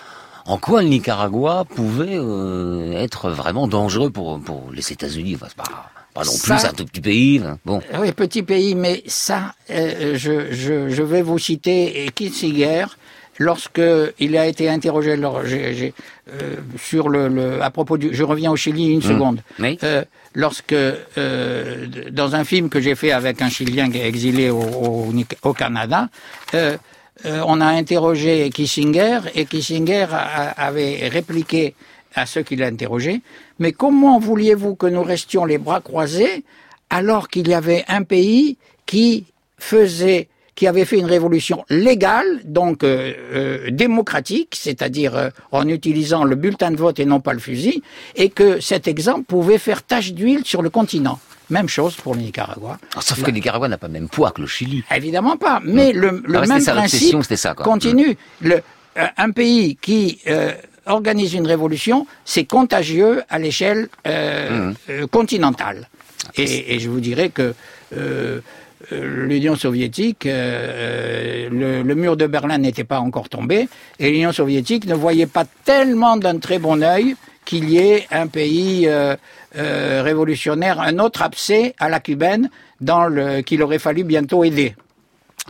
En quoi le Nicaragua pouvait euh, être vraiment dangereux pour, pour les États-Unis? Enfin, pas, pas non plus Ça- un tout petit pays. hein. Bon. Oui, petit pays, mais ça, euh, je, je, je vais vous citer Kissinger lorsque il a été interrogé lors- j'ai- j'ai, euh, sur le, le- à propos du, je reviens au Chili une Mmh. seconde. Oui. Euh, lorsque euh, dans un film que j'ai fait avec un Chilien exilé au, au, au Canada, euh, euh, on a interrogé Kissinger et Kissinger a- avait répliqué à ceux qui l'interrogeaient, mais comment vouliez-vous que nous restions les bras croisés alors qu'il y avait un pays qui faisait qui avait fait une révolution légale, donc euh, euh, démocratique, c'est-à-dire euh, en utilisant le bulletin de vote et non pas le fusil, et que cet exemple pouvait faire tache d'huile sur le continent? Même chose pour le Nicaragua. Ah, sauf que le Nicaragua n'a pas le même poids que le Chili. Évidemment pas, mais le, le Ah ouais, même ça, principe ça, quoi. continue. Le, euh, un pays qui euh, organise une révolution, c'est contagieux à l'échelle euh, Mmh. euh, continentale. Et, et je vous dirais que euh, euh, l'Union soviétique, euh, le, le mur de Berlin n'était pas encore tombé, et l'Union soviétique ne voyait pas tellement d'un très bon œil qu'il y ait un pays euh, euh, révolutionnaire, un autre abcès à la cubaine, dans le qu'il aurait fallu bientôt aider.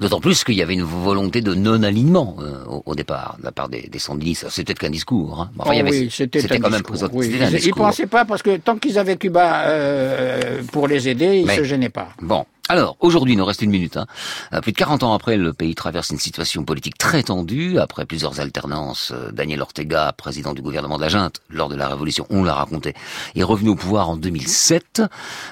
D'autant plus qu'il y avait une volonté de non-alignement euh, au, au départ de la part des, des sandinistes. C'est peut-être qu'un discours. Hein. Enfin, il y Oh avait- oui, c'était quand même oui. un Ils- Ils discours. pensaient pas parce que tant qu'ils avaient Cuba euh, pour les aider, ils se gênaient pas. Bon. Alors, aujourd'hui, il nous reste une minute. Hein. Euh, Plus de 40 ans après, le pays traverse une situation politique très tendue. Après plusieurs alternances, euh, Daniel Ortega, président du gouvernement de lors de la Révolution, on l'a raconté, est revenu au pouvoir en 2007.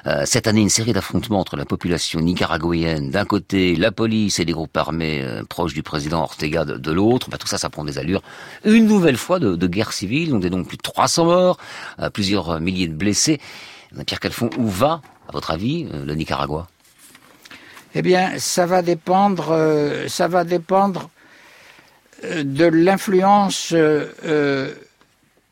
Euh, cette année, une série d'affrontements entre la population nicaraguayenne d'un côté, la police et des groupes armés proches du président Ortega de, l'autre. Bah, tout ça, ça prend des allures. Une nouvelle fois de, guerre civile. On est donc plus de 300 morts, plusieurs milliers de blessés. Pierre Calfon, où va, à votre avis, le Nicaragua? Eh bien, ça va dépendre, euh, ça va dépendre euh, de l'influence euh, euh,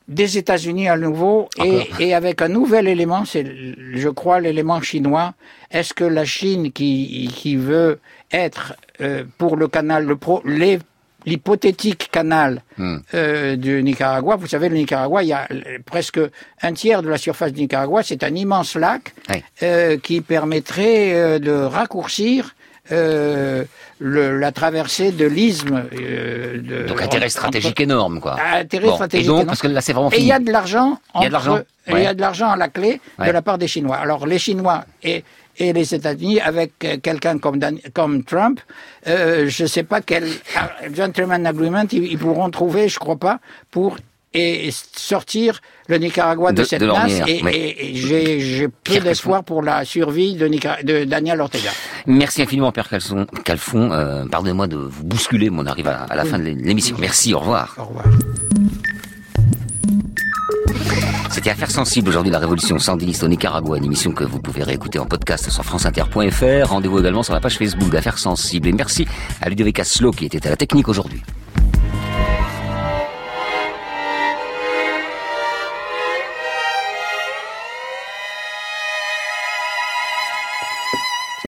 des États-Unis à nouveau et, et avec un nouvel élément, c'est, je crois, l'élément chinois. Est-ce que la Chine, qui, qui veut être euh, pour le canal, le pro, les- l'hypothétique canal Hmm. euh, du Nicaragua. Vous savez, le Nicaragua, il y a euh, presque un tiers de la surface du Nicaragua. C'est un immense lac Ouais. euh, qui permettrait de raccourcir euh, le, la traversée de l'isthme. Euh, donc intérêt stratégique énorme, quoi. Intérêt stratégique et donc, énorme. parce que là, c'est vraiment Et il y a de l'argent. Il y a de l'argent. entre- Il y a de l'argent à la clé Ouais. de la part des Chinois. Alors les Chinois et et les États-Unis avec euh, quelqu'un comme Dan- comme Trump, euh, je ne sais pas quel euh, gentleman agreement ils, pourront trouver, je crois pas, pour et sortir le Nicaragua de, De- cette de l'ornière, Et, oui. et- et j'ai j'ai peu d'espoir pour la survie de, Nicar- de Daniel Ortega. Merci infiniment, Père Calfon. Calfon euh, Pardonnez-moi de vous bousculer, mais on arrive à, à la Oui. fin de l'émission. Merci, au revoir. Au revoir. C'était Affaires sensibles aujourd'hui, la révolution sandiniste au Nicaragua, une émission que vous pouvez réécouter en podcast sur franceinter.fr. Rendez-vous également sur la page Facebook d'Affaires sensibles. Et merci à Ludovic Aslo qui était à la technique aujourd'hui.